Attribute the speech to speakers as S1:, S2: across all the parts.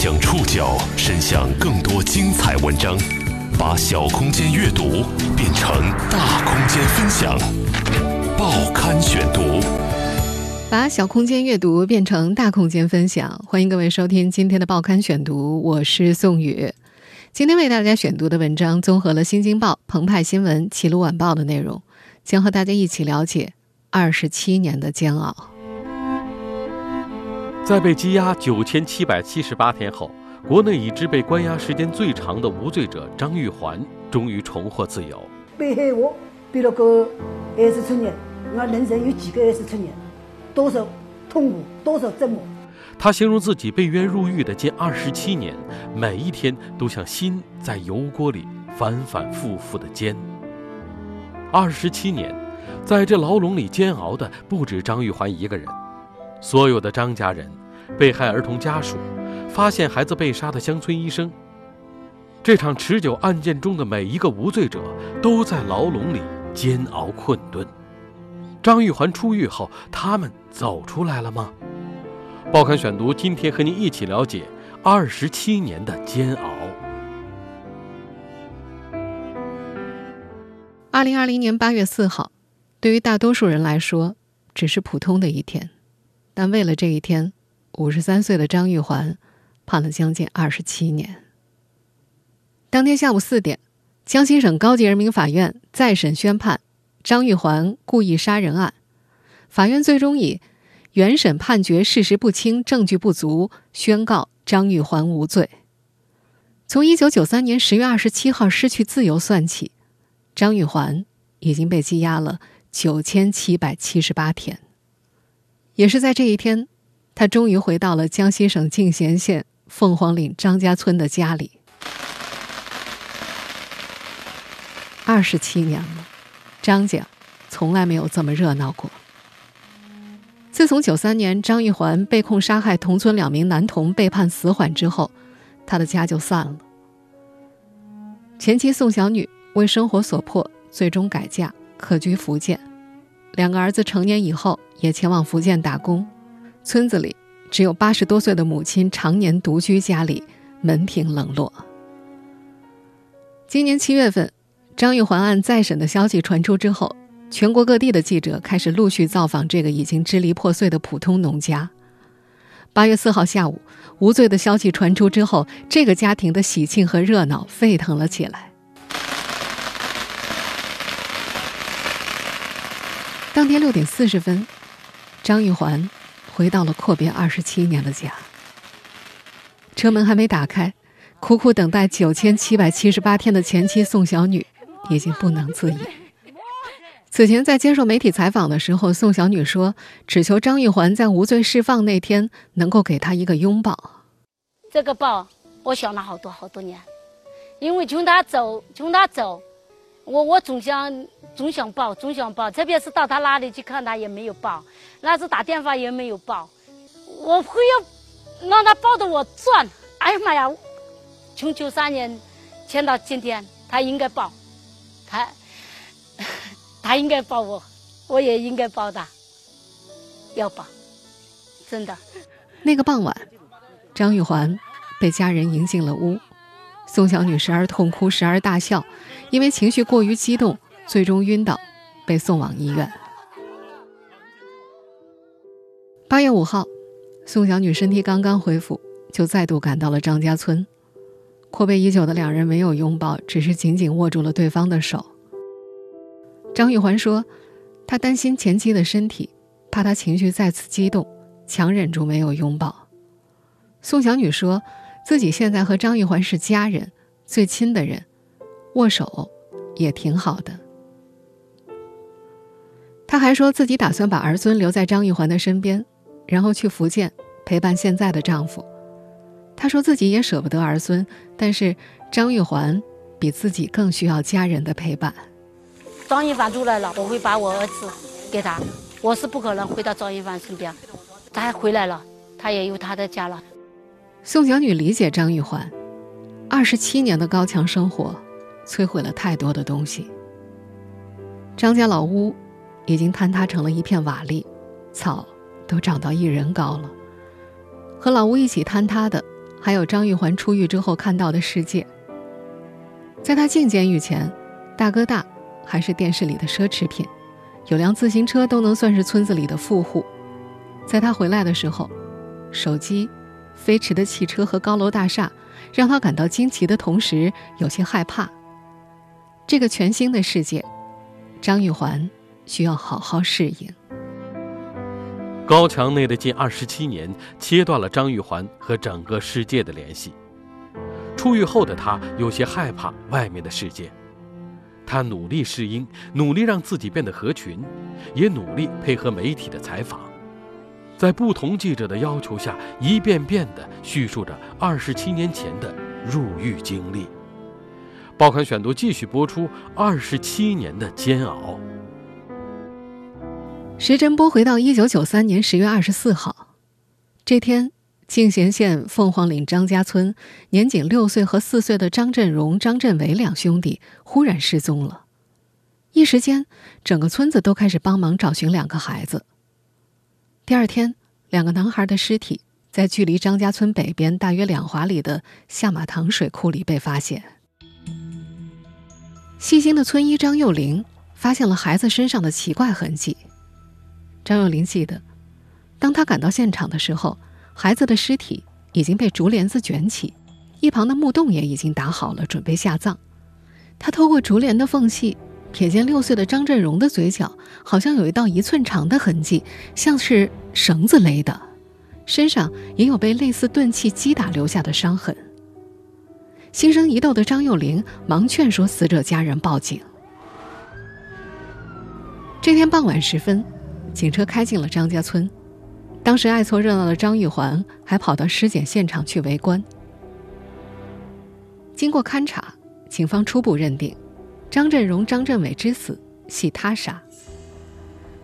S1: 将触角伸向更多精彩文章，把小空间阅读变成大空间分享。报刊选读，
S2: 把小空间阅读变成大空间分享。欢迎各位收听今天的报刊选读，我是宋宇。今天为大家选读的文章综合了《新京报》《澎湃新闻》《齐鲁晚报》的内容，将和大家一起了解二十七年的煎熬。
S3: 在被羁押九千七百七十八天后，国内已知被关押时间最长的无罪者张玉环终于重获自由。
S4: 被害我背了个二十七年，我人生有几个二十七年？多少痛苦，多少折磨？
S3: 他形容自己被冤入狱的近二十七年，每一天都像心在油锅里反反复复的煎。二十七年，在这牢笼里煎熬的不止张玉环一个人。所有的张家人、被害儿童家属、发现孩子被杀的乡村医生，这场持久案件中的每一个无罪者都在牢笼里煎熬困顿。张玉环出狱后，他们走出来了吗？报刊选读今天和您一起了解二十七年的煎熬。
S2: 二零二零年八月四号，对于大多数人来说，只是普通的一天。但为了这一天，五十三岁的张玉环判了将近二十七年。当天下午四点，江西省高级人民法院再审宣判张玉环故意杀人案，法院最终以原审判决事实不清、证据不足，宣告张玉环无罪。从一九九三年十月二十七号失去自由算起，张玉环已经被羁押了九千七百七十八天。也是在这一天，他终于回到了江西省进贤县凤凰岭张家村的家里。二十七年了，张家从来没有这么热闹过。自从九三年张玉环被控杀害同村两名男童被判死缓之后，他的家就散了。前妻宋小女为生活所迫，最终改嫁，客居福建。两个儿子成年以后。也前往福建打工，村子里只有八十多岁的母亲常年独居家里，门庭冷落。今年七月份，张玉环案再审的消息传出之后，全国各地的记者开始陆续造访这个已经支离破碎的普通农家。八月四号下午，无罪的消息传出之后，这个家庭的喜庆和热闹沸腾了起来。当天六点四十分。张玉环回到了阔别二十七年的家，车门还没打开，苦苦等待九千七百七十八天的前妻宋小女已经不能自已。此前在接受媒体采访的时候，宋小女说：“只求张玉环在无罪释放那天能够给她一个拥抱。”
S5: 这个抱，我想了好多好多年，因为从他走，从他走，我我总想。总想抱，总想抱，特别是到他那里去看他也没有抱，那次打电话也没有抱，我非要让他抱着我转。哎呀妈呀！从九三年签到今天，他应该抱，他他应该抱我，我也应该抱他，要抱，真的。
S2: 那个傍晚，张玉环被家人迎进了屋，宋小女时而痛哭，时而大笑，因为情绪过于激动。最终晕倒，被送往医院。八月五号，宋小女身体刚刚恢复，就再度赶到了张家村。阔别已久的两人没有拥抱，只是紧紧握住了对方的手。张玉环说：“她担心前妻的身体，怕她情绪再次激动，强忍住没有拥抱。”宋小女说：“自己现在和张玉环是家人，最亲的人，握手也挺好的。”她还说自己打算把儿孙留在张玉环的身边，然后去福建陪伴现在的丈夫。她说自己也舍不得儿孙，但是张玉环比自己更需要家人的陪伴。
S5: 张玉环出来了，我会把我儿子给他。我是不可能回到张玉环身边，他回来了，他也有他的家了。
S2: 宋小女理解张玉环，二十七年的高墙生活，摧毁了太多的东西。张家老屋。已经坍塌成了一片瓦砾，草都长到一人高了。和老屋一起坍塌的，还有张玉环出狱之后看到的世界。在他进监狱前，大哥大还是电视里的奢侈品，有辆自行车都能算是村子里的富户。在他回来的时候，手机、飞驰的汽车和高楼大厦让他感到惊奇的同时有些害怕。这个全新的世界，张玉环需要好好适应。
S3: 高墙内的近二十七年，切断了张玉环和整个世界的联系。出狱后的他有些害怕外面的世界，他努力适应，努力让自己变得合群，也努力配合媒体的采访，在不同记者的要求下，一遍遍地叙述着二十七年前的入狱经历。报刊选读继续播出二十七年的煎熬。
S2: 时针拨回到一九九三年十月二十四号，这天，敬贤县凤凰岭张家村年仅六岁和四岁的张振荣、张振伟两兄弟忽然失踪了。一时间，整个村子都开始帮忙找寻两个孩子。第二天，两个男孩的尸体在距离张家村北边大约两华里的下马塘水库里被发现。细心的村医张幼玲发现了孩子身上的奇怪痕迹。张幼玲记得，当他赶到现场的时候，孩子的尸体已经被竹帘子卷起，一旁的木洞也已经打好了，准备下葬。他透过竹帘的缝隙，瞥见六岁的张振荣的嘴角好像有一道一寸长的痕迹，像是绳子勒的，身上也有被类似钝器击打留下的伤痕。心生疑窦的张幼玲忙劝说死者家人报警。这天傍晚时分。警车开进了张家村，当时爱凑热闹的张玉环还跑到尸检现场去围观。经过勘查，警方初步认定，张振荣、张振伟之死系他杀。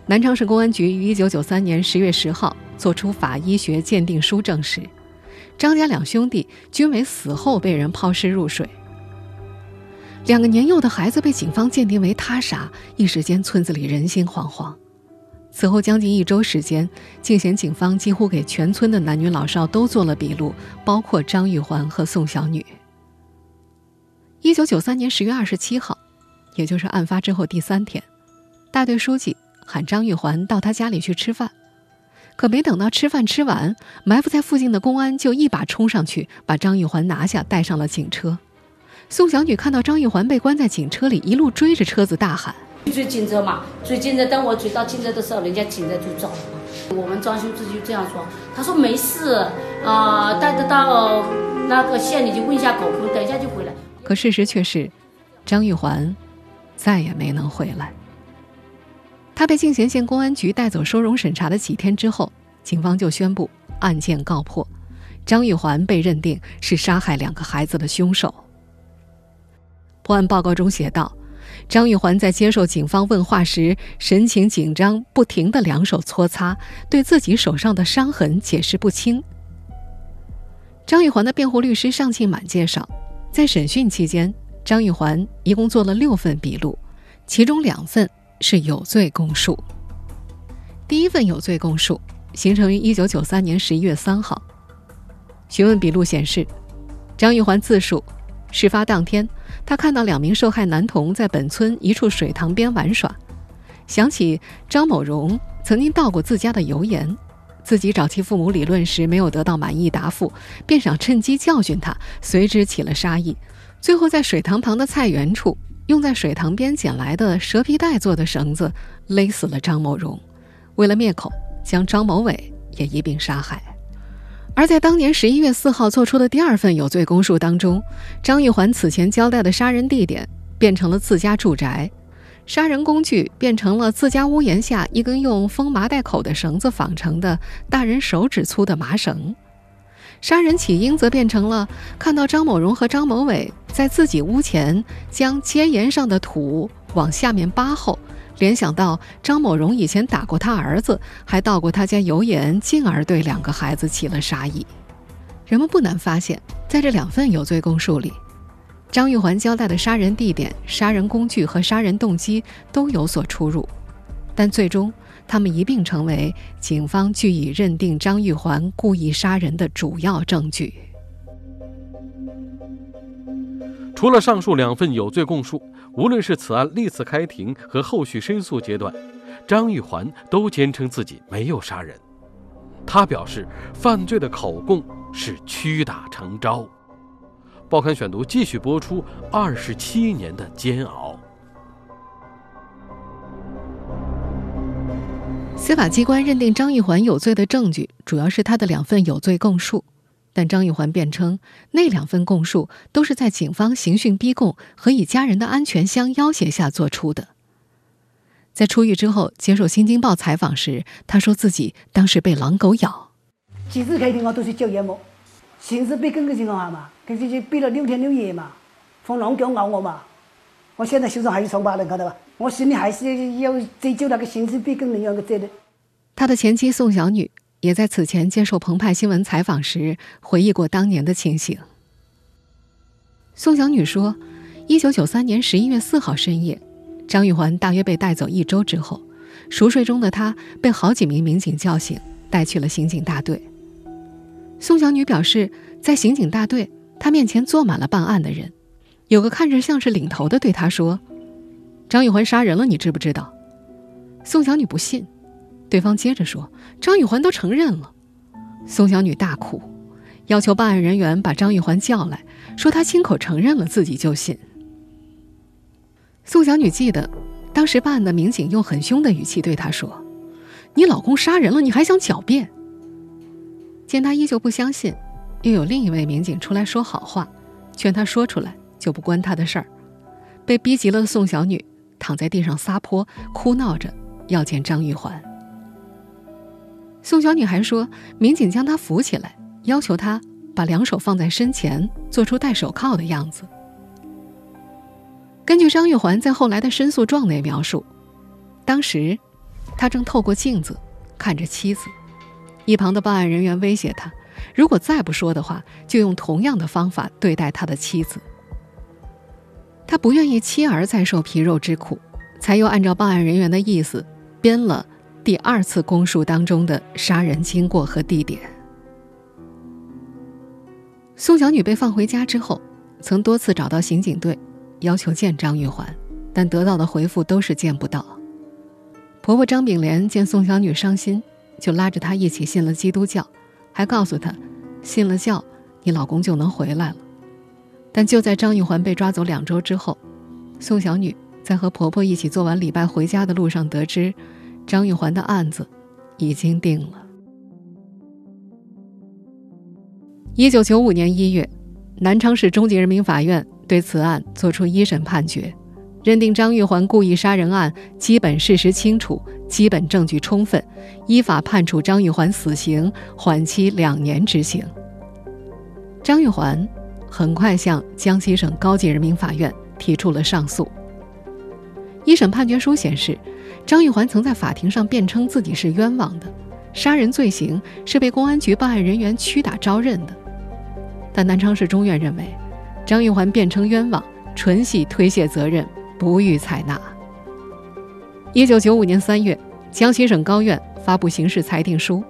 S2: 南昌市公安局于一九九三年十月十号作出法医学鉴定书，证实张家两兄弟均为死后被人抛尸入水。两个年幼的孩子被警方鉴定为他杀，一时间村子里人心惶惶。此后将近一周时间，敬贤警方几乎给全村的男女老少都做了笔录，包括张玉环和宋小女。一九九三年十月二十七号，也就是案发之后第三天，大队书记喊张玉环到他家里去吃饭，可没等到吃饭吃完，埋伏在附近的公安就一把冲上去把张玉环拿下，带上了警车。宋小女看到张玉环被关在警车里，一路追着车子大喊。
S5: 追警车嘛，追警车。等我追到警车的时候，人家警车就走了。我们庄兄弟就这样说，他说没事，啊，带着到那个县里去问一下狗狗，等一下就回来。
S2: 可事实却是，张玉环再也没能回来。他被进贤县公安局带走收容审查的几天之后，警方就宣布案件告破，张玉环被认定是杀害两个孩子的凶手。破案报告中写道。张玉环在接受警方问话时，神情紧张，不停的两手搓擦，对自己手上的伤痕解释不清。张玉环的辩护律师尚庆满介绍，在审讯期间，张玉环一共做了六份笔录，其中两份是有罪供述。第一份有罪供述形成于1993年11月3号，询问笔录显示，张玉环自述。事发当天，他看到两名受害男童在本村一处水塘边玩耍，想起张某荣曾经倒过自家的油盐，自己找其父母理论时没有得到满意答复，便想趁机教训他，随之起了杀意。最后在水塘旁的菜园处，用在水塘边捡来的蛇皮袋做的绳子勒死了张某荣，为了灭口，将张某伟也一并杀害。而在当年十一月四号做出的第二份有罪供述当中，张玉环此前交代的杀人地点变成了自家住宅，杀人工具变成了自家屋檐下一根用封麻袋口的绳子纺成的大人手指粗的麻绳，杀人起因则变成了看到张某荣和张某伟在自己屋前将街沿上的土往下面扒后。联想到张某荣以前打过他儿子，还倒过他家油盐，进而对两个孩子起了杀意。人们不难发现，在这两份有罪供述里，张玉环交代的杀人地点、杀人工具和杀人动机都有所出入，但最终他们一并成为警方据以认定张玉环故意杀人的主要证据。
S3: 除了上述两份有罪供述，无论是此案历次开庭和后续申诉阶段，张玉环都坚称自己没有杀人。他表示，犯罪的口供是屈打成招。报刊选读继续播出二十七年的煎熬。
S2: 司法机关认定张玉环有罪的证据，主要是他的两份有罪供述。但张玉环辩称，那两份供述都是在警方刑讯逼供和以家人的安全相要挟下做出的。在出狱之后接受《新京报》采访时，他说自己当时被狼狗咬。
S4: 几次开庭我都是叫冤枉，刑事逼供的情况下嘛，肯定就逼了六天六夜嘛，放狼狗咬我嘛。我现在手上还有伤疤，你看到吧？我心里还是要追究那个刑事逼供人员的责任。
S2: 他的前妻宋小女。也在此前接受澎湃新闻采访时回忆过当年的情形。宋小女说：“一九九三年十一月四号深夜，张玉环大约被带走一周之后，熟睡中的她被好几名民警叫醒，带去了刑警大队。宋小女表示，在刑警大队，她面前坐满了办案的人，有个看着像是领头的对她说：‘张玉环杀人了，你知不知道？’宋小女不信。”对方接着说：“张玉环都承认了。”宋小女大哭，要求办案人员把张玉环叫来，说她亲口承认了自己就信。宋小女记得，当时办案的民警用很凶的语气对她说：“你老公杀人了，你还想狡辩？”见她依旧不相信，又有另一位民警出来说好话，劝她说出来就不关她的事儿。被逼急了的宋小女躺在地上撒泼，哭闹着要见张玉环。宋小女孩说，民警将她扶起来，要求她把两手放在身前，做出戴手铐的样子。根据张玉环在后来的申诉状内描述，当时他正透过镜子看着妻子，一旁的办案人员威胁他，如果再不说的话，就用同样的方法对待他的妻子。他不愿意妻儿再受皮肉之苦，才又按照办案人员的意思编了。第二次供述当中的杀人经过和地点。宋小女被放回家之后，曾多次找到刑警队，要求见张玉环，但得到的回复都是见不到。婆婆张炳莲见宋小女伤心，就拉着她一起信了基督教，还告诉她，信了教，你老公就能回来了。但就在张玉环被抓走两周之后，宋小女在和婆婆一起做完礼拜回家的路上得知。张玉环的案子已经定了。一九九五年一月，南昌市中级人民法院对此案作出一审判决，认定张玉环故意杀人案基本事实清楚，基本证据充分，依法判处张玉环死刑，缓期两年执行。张玉环很快向江西省高级人民法院提出了上诉。一审判决书显示。张玉环曾在法庭上辩称自己是冤枉的，杀人罪行是被公安局办案人员屈打招认的。但南昌市中院认为，张玉环辩称冤枉，纯系推卸责任，不予采纳。一九九五年三月，江西省高院发布刑事裁定书，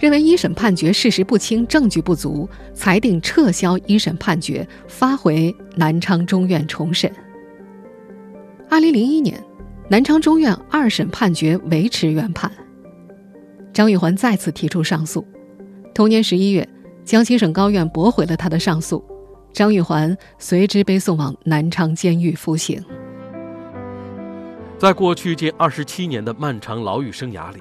S2: 认为一审判决事实不清，证据不足，裁定撤销一审判决，发回南昌中院重审。二零零一年。南昌中院二审判决维持原判，张玉环再次提出上诉。同年十一月，江西省高院驳回了他的上诉，张玉环随之被送往南昌监狱服刑。
S3: 在过去近二十七年的漫长牢狱生涯里，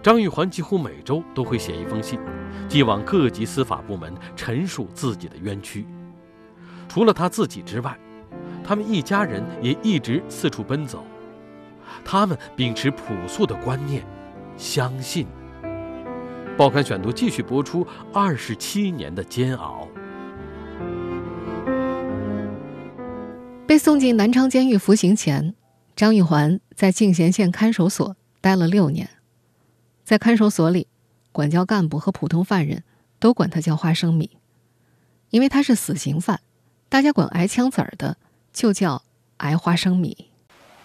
S3: 张玉环几乎每周都会写一封信，寄往各级司法部门陈述自己的冤屈。除了他自己之外，他们一家人也一直四处奔走。他们秉持朴素的观念，相信。报刊选读继续播出二十七年的煎熬。
S2: 被送进南昌监狱服刑前，张玉环在进贤县看守所待了六年。在看守所里，管教干部和普通犯人都管他叫花生米，因为他是死刑犯，大家管挨枪子儿的就叫挨花生米。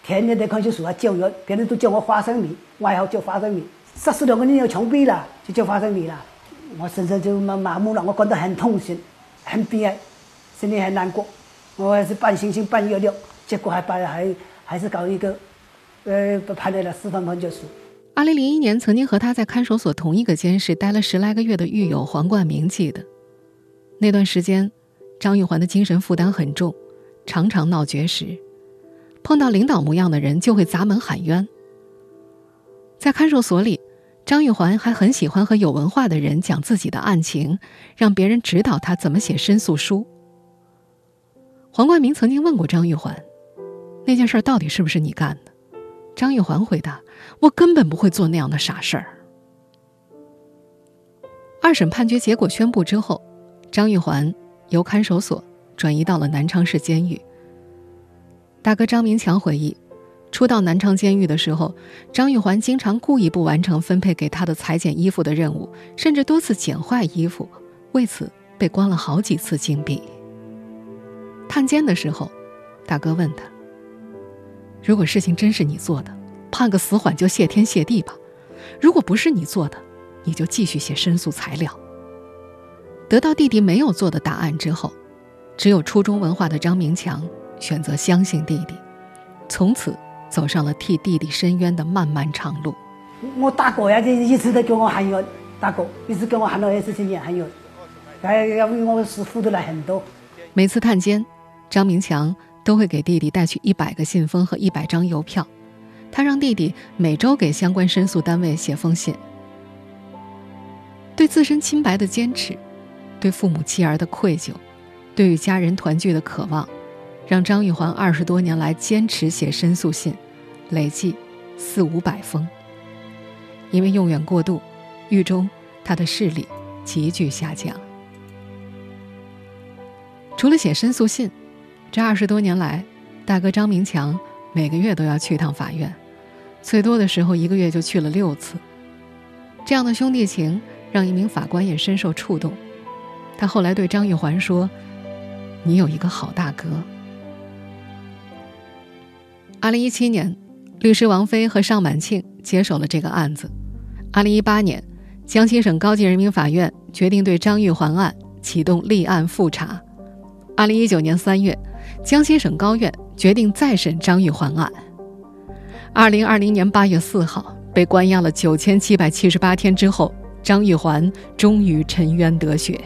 S4: 天天在看守所啊教育，别人都叫我花生米，外号叫花生米。杀死两个人要枪毙了，就叫花生米了。我身上就麻麻木了，我感到很痛心，很悲哀，心里很难过。我还是半信心半月亮，结果还把还还是搞一个，呃，判来了司法判决书。
S2: 二零零一年，曾经和他在看守所同一个监室待了十来个月的狱友黄冠明记得，那段时间，张玉环的精神负担很重，常常闹绝食，碰到领导模样的人就会砸门喊冤。在看守所里。张玉环还很喜欢和有文化的人讲自己的案情，让别人指导他怎么写申诉书。黄冠明曾经问过张玉环：“那件事到底是不是你干的？”张玉环回答：“我根本不会做那样的傻事儿。”二审判决结果宣布之后，张玉环由看守所转移到了南昌市监狱。大哥张明强回忆。初到南昌监狱的时候，张玉环经常故意不完成分配给他的裁剪衣服的任务，甚至多次剪坏衣服，为此被关了好几次禁闭。探监的时候，大哥问他：“如果事情真是你做的，判个死缓就谢天谢地吧；如果不是你做的，你就继续写申诉材料。”得到弟弟没有做的答案之后，只有初中文化的张明强选择相信弟弟，从此。走上了替弟弟伸冤的漫漫长路。
S4: 我大哥呀，就一直在给我喊冤，大哥一直跟我喊了二十几年喊冤，哎，要为我是付出了很多。
S2: 每次探监，张明强都会给弟弟带去一百个信封和一百张邮票，他让弟弟每周给相关申诉单位写封信。对自身清白的坚持，对父母妻儿的愧疚，对与家人团聚的渴望，让张玉环二十多年来坚持写申诉信。累计四五百封。因为用眼过度，狱中他的视力急剧下降。除了写申诉信，这二十多年来，大哥张明强每个月都要去一趟法院，最多的时候一个月就去了六次。这样的兄弟情让一名法官也深受触动。他后来对张玉环说：“你有一个好大哥。”二零一七年。律师王飞和尚满庆接手了这个案子。二零一八年，江西省高级人民法院决定对张玉环案启动立案复查。二零一九年三月，江西省高院决定再审张玉环案。二零二零年八月四号，被关押了九千七百七十八天之后，张玉环终于沉冤得雪。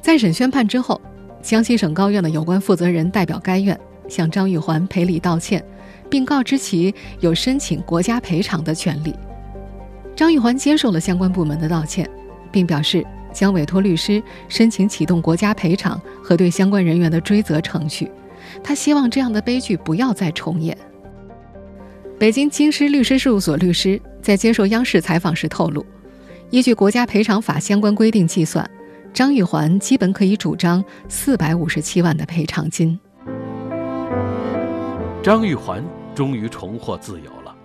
S2: 再审宣判之后，江西省高院的有关负责人代表该院向张玉环赔礼道歉。并告知其有申请国家赔偿的权利。张玉环接受了相关部门的道歉，并表示将委托律师申请启动国家赔偿和对相关人员的追责程序。他希望这样的悲剧不要再重演。北京京师律师事务所律师在接受央视采访时透露，依据国家赔偿法相关规定计算，张玉环基本可以主张四百五十七万的赔偿金。
S3: 张玉环。终于重获自由了。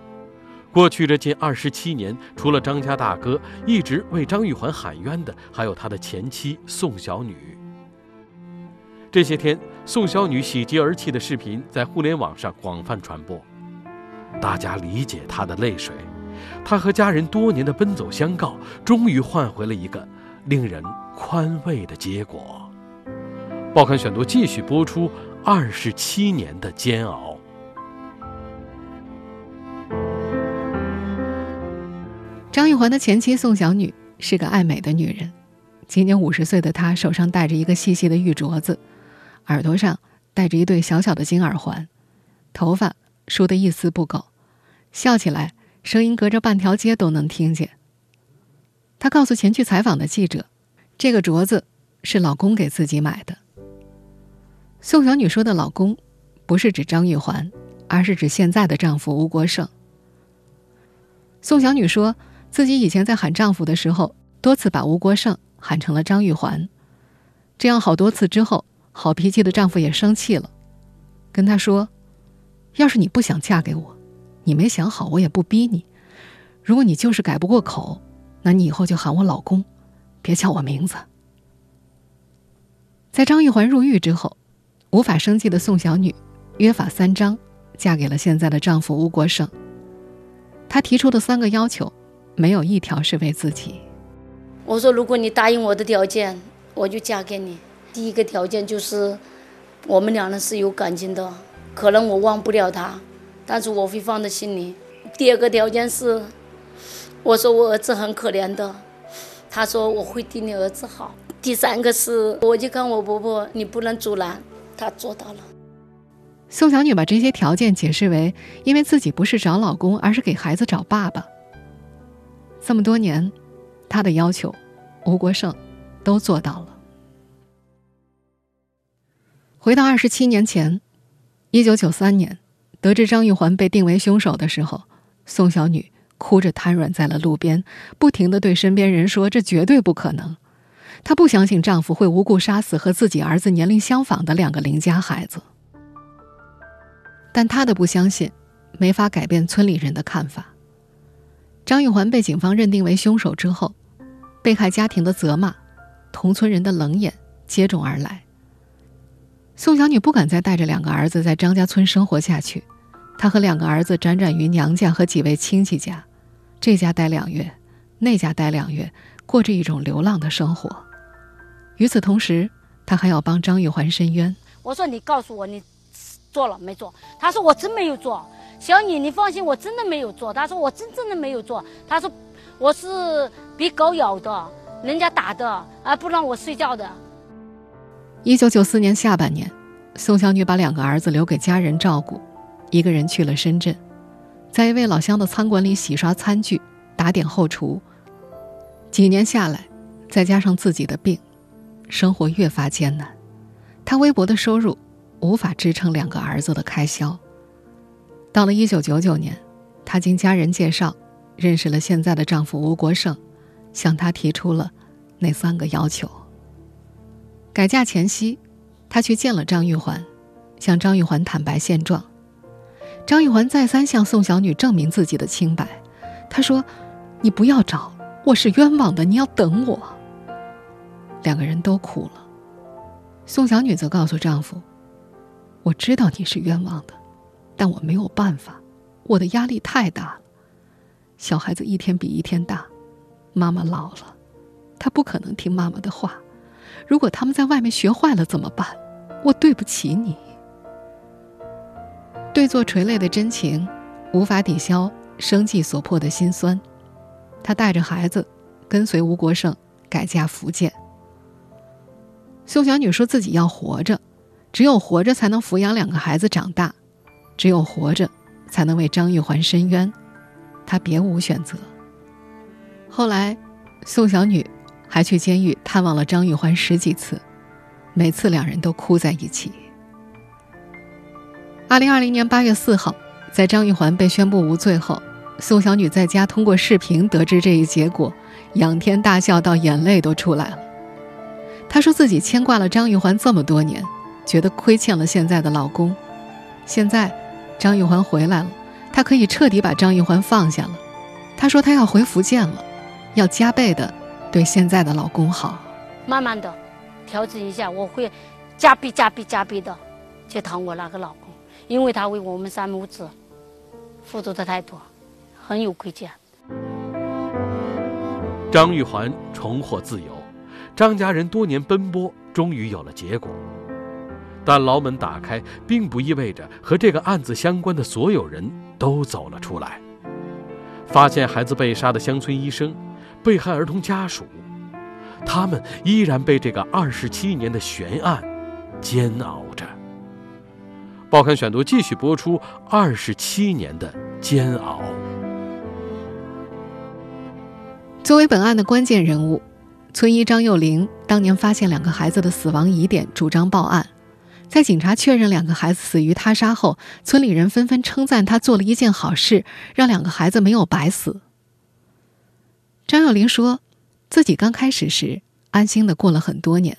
S3: 过去这近二十七年，除了张家大哥一直为张玉环喊冤的，还有他的前妻宋小女。这些天，宋小女喜极而泣的视频在互联网上广泛传播，大家理解她的泪水。她和家人多年的奔走相告，终于换回了一个令人宽慰的结果。报刊选读继续播出二十七年的煎熬。
S2: 玉环的前妻宋小女是个爱美的女人，今年五十岁的她手上戴着一个细细的玉镯子，耳朵上戴着一对小小的金耳环，头发梳得一丝不苟，笑起来声音隔着半条街都能听见。她告诉前去采访的记者，这个镯子是老公给自己买的。宋小女说的老公，不是指张玉环，而是指现在的丈夫吴国胜。宋小女说。自己以前在喊丈夫的时候，多次把吴国胜喊成了张玉环，这样好多次之后，好脾气的丈夫也生气了，跟她说：“要是你不想嫁给我，你没想好，我也不逼你。如果你就是改不过口，那你以后就喊我老公，别叫我名字。”在张玉环入狱之后，无法生计的宋小女约法三章，嫁给了现在的丈夫吴国胜。她提出的三个要求。没有一条是为自己。
S5: 我说，如果你答应我的条件，我就嫁给你。第一个条件就是，我们两人是有感情的，可能我忘不了他，但是我会放在心里。第二个条件是，我说我儿子很可怜的，他说我会对你儿子好。第三个是，我就看我婆婆，你不能阻拦，她做到了。
S2: 宋小女把这些条件解释为，因为自己不是找老公，而是给孩子找爸爸。这么多年，她的要求，吴国胜都做到了。回到二十七年前，一九九三年，得知张玉环被定为凶手的时候，宋小女哭着瘫软在了路边，不停的对身边人说：“这绝对不可能。”她不相信丈夫会无故杀死和自己儿子年龄相仿的两个邻家孩子，但她的不相信没法改变村里人的看法。张玉环被警方认定为凶手之后，被害家庭的责骂、同村人的冷眼接踵而来。宋小女不敢再带着两个儿子在张家村生活下去，她和两个儿子辗转于娘家和几位亲戚家，这家待两月，那家待两月，过着一种流浪的生活。与此同时，她还要帮张玉环申冤。
S5: 我说：“你告诉我，你做了没做？”他说：“我真没有做。”小女，你放心，我真的没有做。他说：“我真正的没有做。”他说：“我是被狗咬的，人家打的，而不让我睡觉的。”
S2: 一九九四年下半年，宋小女把两个儿子留给家人照顾，一个人去了深圳，在一位老乡的餐馆里洗刷餐具、打点后厨。几年下来，再加上自己的病。生活越发艰难，她微薄的收入无法支撑两个儿子的开销。到了一九九九年，她经家人介绍认识了现在的丈夫吴国胜，向他提出了那三个要求。改嫁前夕，她去见了张玉环，向张玉环坦白现状。张玉环再三向宋小女证明自己的清白，她说：“你不要找，我是冤枉的，你要等我。”两个人都哭了。宋小女则告诉丈夫：“我知道你是冤枉的，但我没有办法，我的压力太大了。小孩子一天比一天大，妈妈老了，他不可能听妈妈的话。如果他们在外面学坏了怎么办？我对不起你。”对坐垂泪的真情，无法抵消生计所迫的心酸。她带着孩子，跟随吴国胜改嫁福建。宋小女说自己要活着，只有活着才能抚养两个孩子长大，只有活着才能为张玉环伸冤，她别无选择。后来，宋小女还去监狱探望了张玉环十几次，每次两人都哭在一起。二零二零年八月四号，在张玉环被宣布无罪后，宋小女在家通过视频得知这一结果，仰天大笑到眼泪都出来了。她说自己牵挂了张玉环这么多年，觉得亏欠了现在的老公。现在，张玉环回来了，她可以彻底把张玉环放下了。她说她要回福建了，要加倍的对现在的老公好。
S5: 慢慢的，调整一下，我会加倍、加倍、加倍的去疼我那个老公，因为他为我们三母子付出的太多，很有亏欠。
S3: 张玉环重获自由。张家人多年奔波，终于有了结果。但牢门打开，并不意味着和这个案子相关的所有人都走了出来。发现孩子被杀的乡村医生、被害儿童家属，他们依然被这个二十七年的悬案煎熬着。报刊选读继续播出：二十七年的煎熬。
S2: 作为本案的关键人物。村医张幼玲当年发现两个孩子的死亡疑点，主张报案。在警察确认两个孩子死于他杀后，村里人纷纷称赞他做了一件好事，让两个孩子没有白死。张幼玲说，自己刚开始时安心的过了很多年，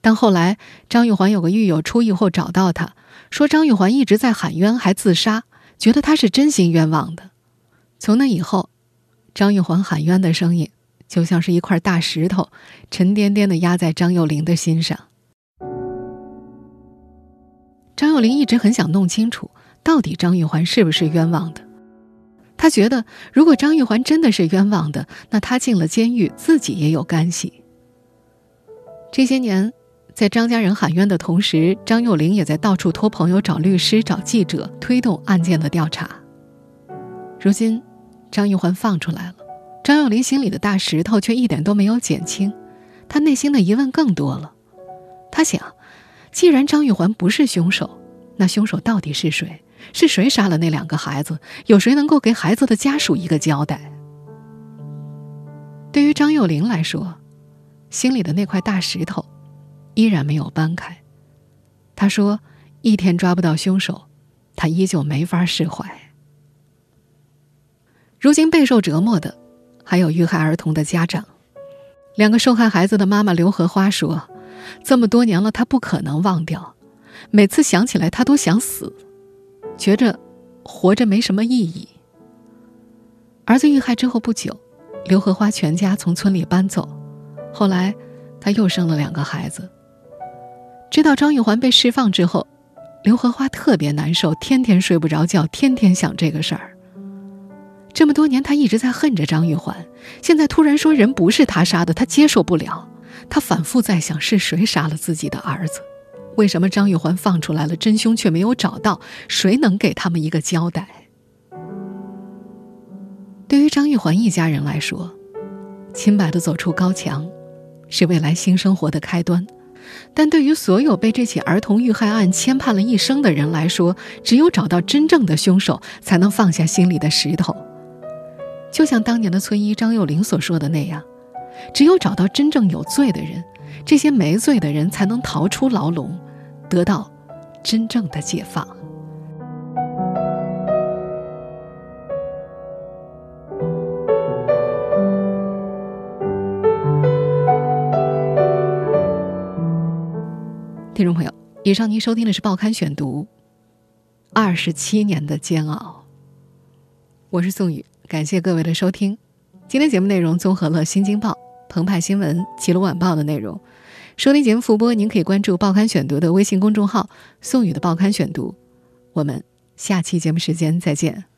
S2: 但后来张玉环有个狱友出狱后找到他，说张玉环一直在喊冤，还自杀，觉得他是真心冤枉的。从那以后，张玉环喊冤的声音。就像是一块大石头，沉甸甸的压在张幼玲的心上。张幼玲一直很想弄清楚，到底张玉环是不是冤枉的。她觉得，如果张玉环真的是冤枉的，那她进了监狱，自己也有干系。这些年，在张家人喊冤的同时，张幼玲也在到处托朋友找律师、找记者，推动案件的调查。如今，张玉环放出来了，张幼玲心里的大石头却一点都没有减轻，她内心的疑问更多了。她想，既然张玉环不是凶手，那凶手到底是谁？是谁杀了那两个孩子？有谁能够给孩子的家属一个交代？对于张幼玲来说，心里的那块大石头依然没有搬开。她说：“一天抓不到凶手，她依旧没法释怀。”如今备受折磨的，还有遇害儿童的家长。两个受害孩子的妈妈刘荷花说：“这么多年了，他不可能忘掉，每次想起来，他都想死。”觉着活着没什么意义。儿子遇害之后不久，刘荷花全家从村里搬走。后来，她又生了两个孩子。知道张玉环被释放之后，刘荷花特别难受，天天睡不着觉，天天想这个事儿。这么多年，她一直在恨着张玉环，现在突然说人不是他杀的，她接受不了。他反复在想，是谁杀了自己的儿子？为什么张玉环放出来了，真凶却没有找到？谁能给他们一个交代？对于张玉环一家人来说，清白的走出高墙，是未来新生活的开端；但对于所有被这起儿童遇害案牵绊了一生的人来说，只有找到真正的凶手，才能放下心里的石头。就像当年的村医张幼林所说的那样，只有找到真正有罪的人。这些没罪的人才能逃出牢笼，得到真正的解放。听众朋友，以上您收听的是《报刊选读》，二十七年的煎熬。我是宋宇，感谢各位的收听。今天节目内容综合了《新京报》。澎湃新闻、齐鲁晚报的内容，收听节目复播，您可以关注“报刊选读”的微信公众号“宋宇的报刊选读”。我们下期节目时间再见。